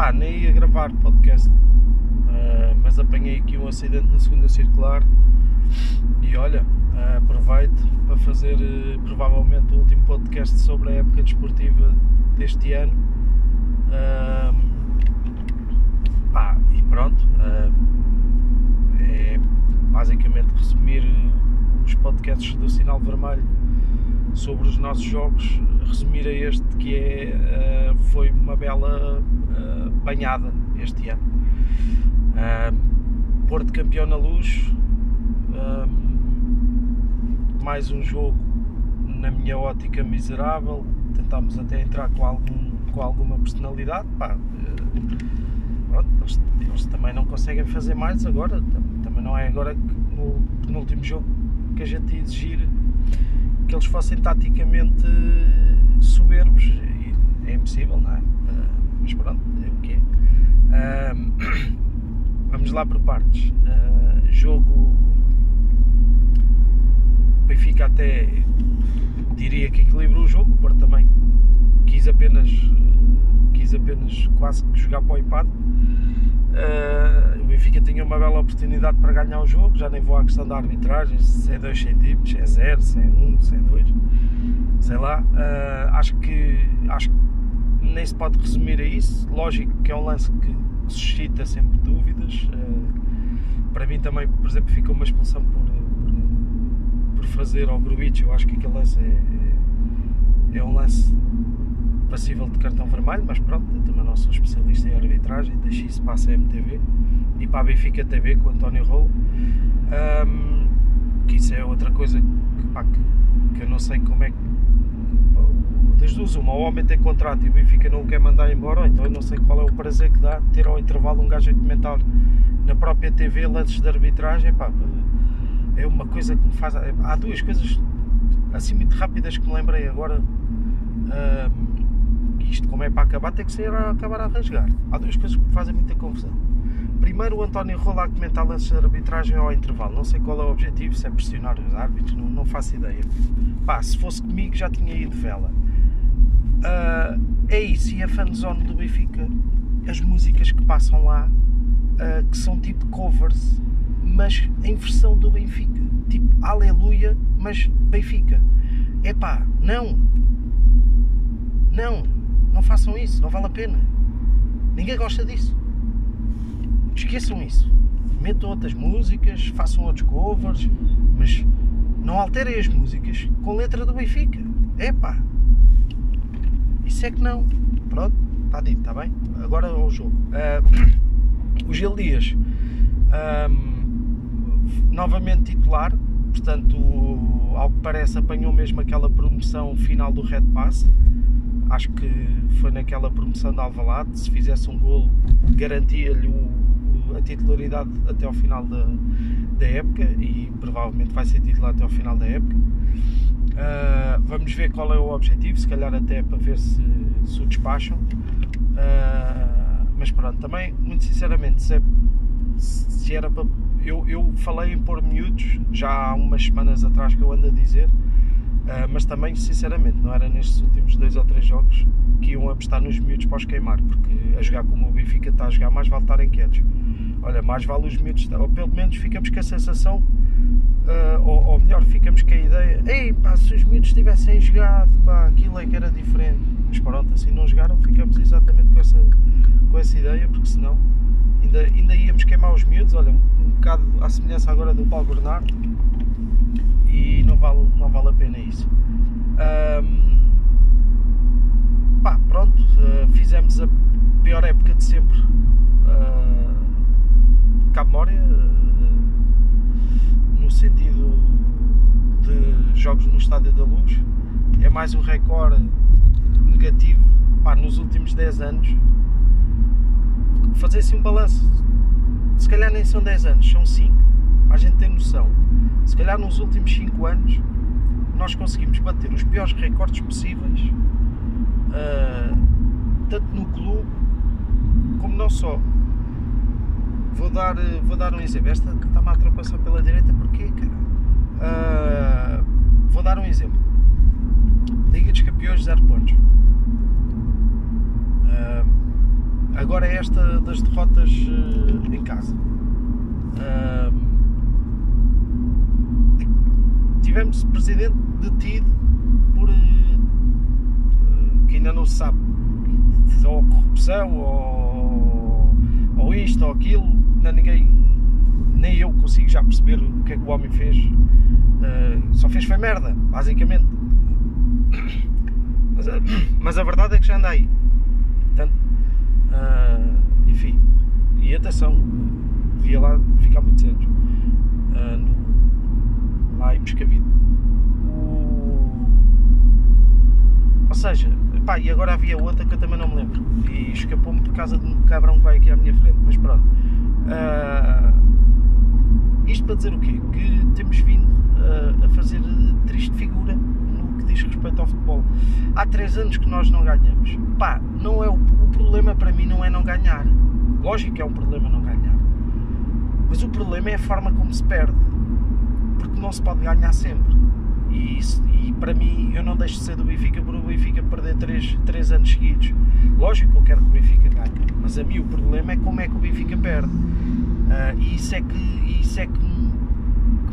Pá, nem ia gravar podcast, uh, mas apanhei aqui um acidente na segunda circular e olha, uh, aproveito para fazer uh, provavelmente o último podcast sobre a época desportiva deste ano. pá, e pronto, é basicamente resumir os podcasts do Sinal Vermelho sobre os nossos jogos, resumir a este que é, uh, foi uma bela uh, banhada este ano. Uh, Porto campeão na luz, mais um jogo na minha ótica miserável, tentámos até entrar com, algum, com alguma personalidade, pá, pronto, eles, eles, também não conseguem fazer mais agora, também não é agora que no, último jogo que a gente ia exigir que eles fossem taticamente soberbos. É impossível, não é? Mas pronto, é o que é. Vamos lá por partes. Uh, jogo. Benfica até diria que equilibrou o jogo, o também quis apenas quis apenas quase que jogar para o empate Uh, o Benfica tinha uma bela oportunidade para ganhar o jogo, já nem vou à questão da arbitragem, se é 2 centímetros, se é 0, se é 1, um, se é 2, sei lá. Uh, acho, que, acho que nem se pode resumir a isso. Lógico que é um lance que suscita sempre dúvidas. Uh, para mim também, por exemplo, ficou uma expulsão por, por, por fazer ao Gruitch. Eu acho que aquele lance é, é, é um lance passível de cartão vermelho, mas pronto, eu também não sou especialista em arbitragem, deixei isso para a CMTV e para a Benfica TV com o António Rolo. Um, que isso é outra coisa que, pá, que, que, eu não sei como é que. Das duas, uma, o homem tem contrato e o Benfica não o quer mandar embora, então eu não sei qual é o prazer que dá ter ao intervalo um gajo a comentar na própria TV lances de arbitragem. Pá, é uma coisa que me faz. Há duas coisas assim muito rápidas que me lembrei agora. Um, isto, como é para acabar, tem que ser a acabar a rasgar. Há duas coisas que me fazem muita confusão. Primeiro, o António Rola a comentar lances de arbitragem ao intervalo. Não sei qual é o objetivo, se é pressionar os árbitros, não, não faço ideia. Pá, se fosse comigo já tinha ido vela. Uh, é isso, e a fanzone do Benfica, as músicas que passam lá, uh, que são tipo covers, mas em versão do Benfica. Tipo, aleluia, mas Benfica. Epá, não. Não não façam isso, não vale a pena. Ninguém gosta disso. Esqueçam isso. Metam outras músicas, façam outros covers, mas não alterem as músicas com letra do Benfica. Epá! Isso é que não. Pronto, está dito, está bem? Agora ao jogo. Uh, o Gil Dias, um, novamente titular, portanto, ao que parece, apanhou mesmo aquela promoção final do Red Pass acho que foi naquela promoção de Alvalade, se fizesse um golo garantia-lhe a titularidade até ao final da, da época e provavelmente vai ser titular até ao final da época. Uh, vamos ver qual é o objetivo, se calhar até para ver se, se o despacham. Uh, mas pronto, também, muito sinceramente, se, é, se era para. Eu, eu falei em pôr miúdos já há umas semanas atrás que eu ando a dizer Uh, mas também, sinceramente, não era nestes últimos dois ou três jogos que iam apostar nos miúdos para os queimar, porque a jogar como o Benfica está a jogar, mais vale estarem quietos. Olha, mais vale os miúdos, ou pelo menos ficamos com a sensação, uh, ou, ou, melhor, ficamos com a ideia, ei pá, se os miúdos tivessem jogado, pá, aquilo é que era diferente. Mas pronto, assim não jogaram, ficamos exatamente com essa, com essa ideia, porque senão ainda, ainda íamos queimar os miúdos, olha, um bocado à semelhança agora do Paulo Bernardo e não vale, não vale a pena isso. Um, pá, pronto, uh, fizemos a pior época de sempre. Jogos no Estádio da Luz. É mais um recorde negativo pá, nos últimos 10 anos. Fazer assim um balanço, se calhar nem são 10 anos, são 5, para a gente ter noção se calhar nos últimos 5 anos nós conseguimos bater os piores recordes possíveis, uh, tanto no clube como não só. Vou dar, vou dar um exemplo. Esta está-me a ultrapassar pela direita, porquê, cara? Uh, vou dar um exemplo. Liga dos Campeões, 0 pontos. Uh, agora é esta das derrotas uh, em casa. Uh, tivemos presidente detido por uh, que ainda não se sabe ou corrupção ou, ou isto ou aquilo, ainda ninguém nem eu consigo já perceber o que é que o homem fez. Só fez foi merda, basicamente. Mas, mas a verdade é que já anda aí. Portanto, uh, enfim, e atenção, devia lá ficar muitos anos. Uh, no, lá em Pescavide. Ou seja, pá, e agora havia outra que eu também não me lembro. E escapou-me por causa de um cabrão que vai aqui à minha frente. Mas pronto. Uh, isto para dizer o quê? Que temos vindo a fazer triste figura diz respeito ao futebol. Há três anos que nós não ganhamos. Pá, não é o, o problema para mim não é não ganhar. Lógico que é um problema não ganhar. Mas o problema é a forma como se perde. Porque não se pode ganhar sempre. E, isso, e para mim, eu não deixo de ser do Benfica por o Benfica perder 3, três anos seguidos. Lógico que eu quero que o Benfica ganhe, mas a mim o problema é como é que o Benfica perde. Uh, e isso é que, isso é que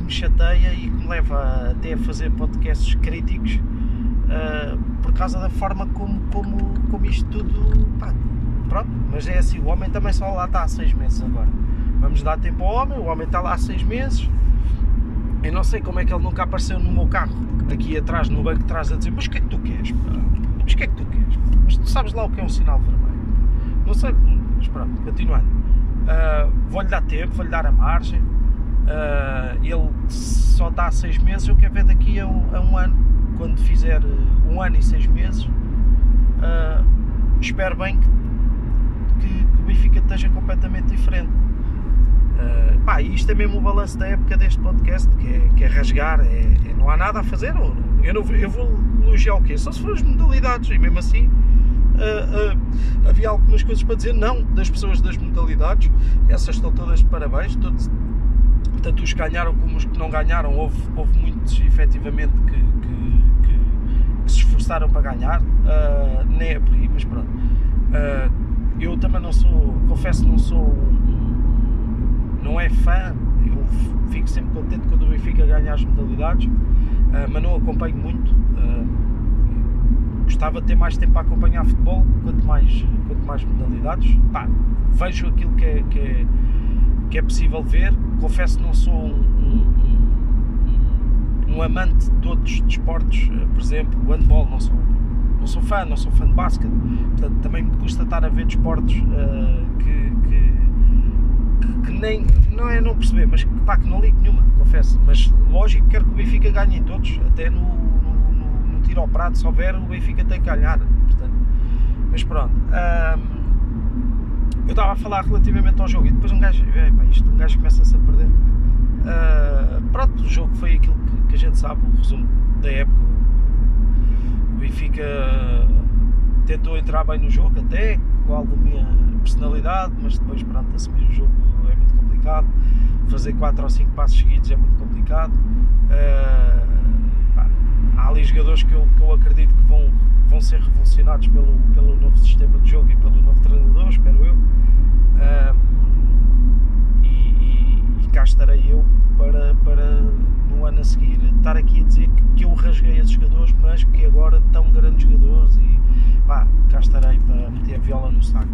me chateia e que me leva até a fazer podcasts críticos uh, por causa da forma como, como, como isto tudo. Pá, pronto, mas é assim, o homem também só lá está há seis meses agora. Vamos dar tempo ao homem, o homem está lá há seis meses. Eu não sei como é que ele nunca apareceu no meu carro, aqui atrás, no banco de trás, a dizer: Mas o que é que tu queres? Mas o que é que tu queres? Mas tu sabes lá o que é um sinal vermelho? Não sei, mas pronto, continuando. Uh, vou-lhe dar tempo, vou-lhe dar a margem. Uh, só há seis meses, eu quero ver daqui a um, a um ano, quando fizer eh, um ano e seis meses, uh, espero bem que, que, que, o Benfica esteja completamente diferente. Uh, pá, isto é mesmo o balanço da época deste podcast, que é, que é rasgar, é, é, não há nada a fazer. Eu, não, eu vou elogiar o quê? Só se for as modalidades, e mesmo assim Uh, uh, havia algumas coisas para dizer, não das pessoas das modalidades, essas estão todas de parabéns, todos, tanto os que ganharam como os que não ganharam, houve, houve muitos efetivamente que, que, que, que se esforçaram para ganhar, uh, nem é por aí, mas pronto. Uh, eu também não sou, confesso, não sou, não é fã, eu fico sempre contente quando o Benfica ganha as modalidades, uh, mas não acompanho muito. gostava de ter mais tempo para acompanhar futebol, quanto mais, quanto mais modalidades. Pá, vejo aquilo que é, que é que é possível ver. Confesso que não sou um, um, um amante de todos os desportos, eh, por exemplo, o handball, não sou, não sou fã, não sou fã de basquete, portanto também me custa estar a ver desportos uh, que, que, que, que, nem, não é não perceber, mas que, pá, que não ligo nenhuma, confesso. Mas lógico, quero que o Benfica ganhe em todos, até no, no, no, no tiro ao prato, se houver, o Benfica tem que ganhar. Portanto, mas pronto. Eu estava a falar relativamente ao jogo e depois um gajo, é, pá, isto, um gajo começa-se a perder. Uh, pronto, o jogo foi aquilo que, que, a gente sabe, o resumo da época. O Benfica tentou entrar bem no jogo, até com alguma personalidade, mas depois, pronto, assumir o jogo é muito complicado. Fazer 4 ou 5 passos seguidos é muito complicado. Uh, ali jogadores que eu, que eu acredito que vão, vão ser revolucionados pelo, pelo novo sistema de jogo e pelo novo treinador, espero eu e, e, e, cá estarei eu para, para no ano a seguir estar aqui a dizer que, que eu rasguei esses jogadores, mas que agora estão grandes jogadores e pá, cá estarei para meter a viola no saco.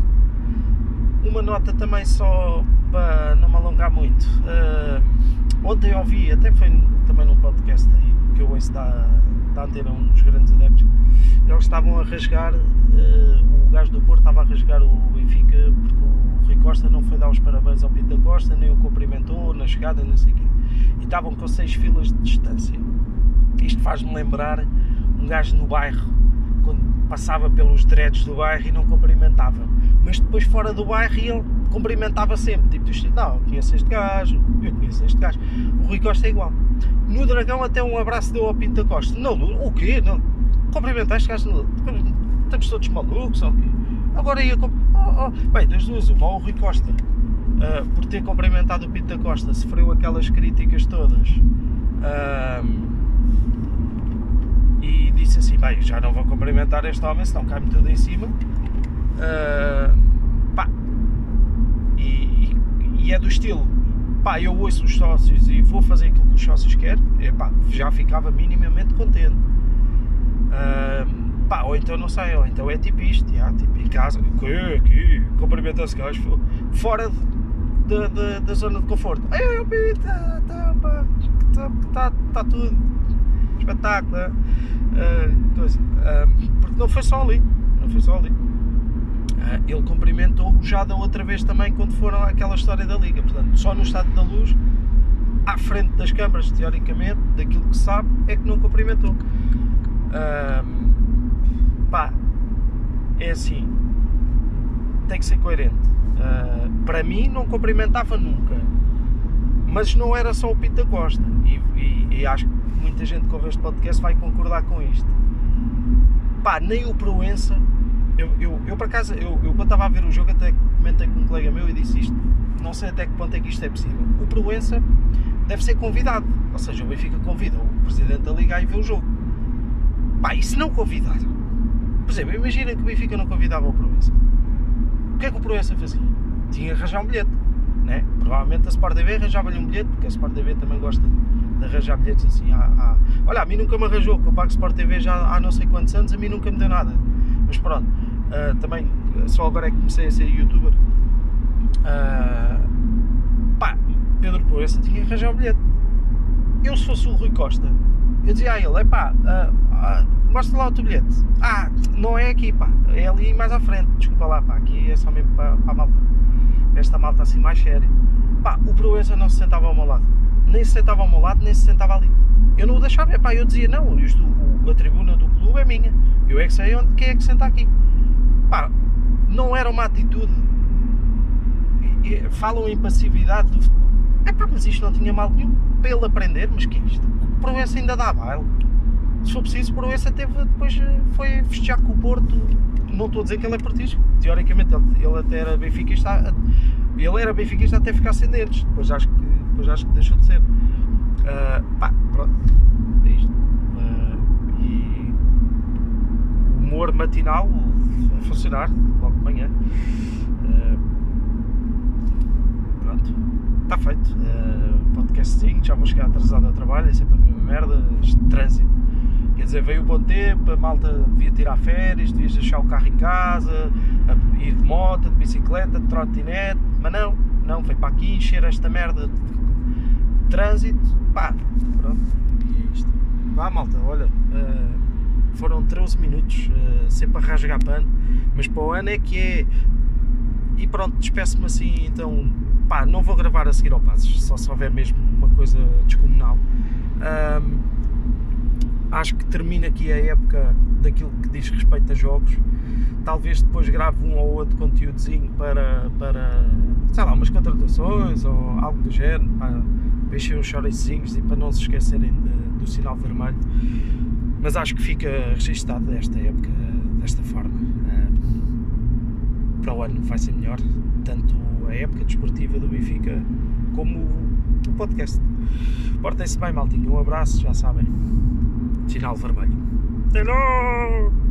Uma nota também só para não me alongar muito. Uh, ontem ouvi, até foi também num podcast aí que eu ouço da, da antena, um dos grandes adeptos, eles estavam a rasgar, uh, o gajo do Porto estava a rasgar o Benfica porque Rui Costa não foi dar os parabéns ao Pinto da Costa, nem o cumprimentou na chegada, não sei o quê. E estavam com seis filas de distância. Isto faz-me lembrar um gajo no bairro, quando passava pelos dreads do bairro e não cumprimentava. Mas depois fora do bairro ele cumprimentava sempre. Tipo, não, eu conheço este gajo, eu conheço este gajo. O Rui Costa é igual. No Dragão até um abraço deu ao Pinto da Costa. Não, o quê? Não. Cumprimentaste gajo? Estamos todos malucos ou quê? Agora ia oh, oh. Bem, das duas, uma, o Rui Costa, uh, por ter cumprimentado o Pinto da Costa, sofreu aquelas críticas todas uh, e disse assim: bem, já não vou cumprimentar este homem, senão cai-me tudo em cima. Uh, pá, é do estilo, pá, eu ouço os sócios e vou fazer aquilo que os sócios querem, epá, já ficava minimamente contente. Uh, pá, ou então não sei, ou então é tipo isto, já, tipo em casa, aqui, aqui cumprimenta-se gajos, fora de, de, da zona de conforto. Está tá, tá, tá, tá, tudo espetáculo, uh, coisa. Uh, porque não foi só ali, não foi só ali. Uh, ele cumprimentou já da outra vez também quando foram àquela história da Liga. Portanto, só no Estado da Luz, à frente das câmaras, teoricamente, daquilo que sabe, é que não cumprimentou. Uh, pá, é assim, tem que ser coerente. Uh, para mim, não cumprimentava nunca, mas não era só o Pito da Costa, e, e, e acho que muita gente que ouve este podcast vai concordar com isto. Pá, nem o Proença eu, eu, eu por acaso, eu, eu quando estava a ver o jogo, até comentei com um colega meu e disse isto. Não sei até que ponto é que isto é possível. O Proença deve ser convidado. Ou seja, o Benfica convida o presidente da Liga ir ver o jogo. Pá, e se não convidar? Por exemplo, imagina que o Benfica não convidava o Proença. O que é que o Proença fazia? Tinha que arranjar um bilhete. Né? Provavelmente a Sport TV arranjava-lhe um bilhete, porque a Sport TV também gosta de arranjar bilhetes assim. À, à... Olha, a mim nunca me arranjou, que eu pago Sport TV já há não sei quantos anos, a mim nunca me deu nada. Mas pronto, uh, também só agora é que comecei a ser youtuber. Uh, pá, Pedro Proença tinha que arranjar o bilhete. Eu se fosse o Rui Costa, eu dizia a ele, é pá, uh, mostra lá o teu bilhete. Ah, não é aqui, pá, é ali mais à frente. Desculpa lá, pá, aqui é só mesmo para, para a malta. Esta malta assim mais séria. Pá, o Proença não se sentava ao meu lado. Nem se sentava ao meu lado, nem se sentava ali. Eu não o deixava, pá, eu dizia, não, isto, o, a tribuna do clube é minha. Eu é que sei onde, quem é que senta aqui. Pá, não era uma atitude. Falam em passividade do futebol. É pá, mas isto não tinha mal nenhum ele aprender, mas que é isto? Proença ainda dá baile. Se for preciso, Proença teve, depois eh, foi festejar com o Porto. Não estou a dizer que ele é portista. Teoricamente, ele, ele até era benfiquista. Ele era benfiquista até ficar sem dentes. Depois acho que, depois acho que deixou de ser. Uh, pá, pronto. É isto. Uh, e o humor matinal a funcionar logo de manhã. Uh, pronto. Está feito. Uh, podcastzinho, já vou chegar atrasado ao trabalho, é sempre a mesma merda. Este trânsito. Quer dizer, veio o bom tempo, a malta devia tirar férias, devias deixar o carro em casa, ir de moto, de bicicleta, de trotinete, mas não, não, foi para aqui encher esta merda de trânsito, pá, pronto, e é isto. Vá malta, olha, uh, foram 13 minutos, uh, sempre a rasgar pano, mas para o ano é que é. E pronto, despeço-me assim, então, pá, não vou gravar a seguir ao Passos, só se houver mesmo uma coisa descomunal. Um, acho que termina aqui a época daquilo que diz respeito a jogos. Talvez depois grave um ou outro conteúdozinho para, para sei lá, umas contratações ou algo do género, para encher uns chorecinhos e para não se esquecerem de, do sinal vermelho. Mas acho que fica registado desta época desta forma. Uh, para o ano vai ser melhor, tanto a época desportiva do Benfica como o podcast. Portem-se bem, maltinho. Um abraço, já sabem. Sinal vermelho. Logo!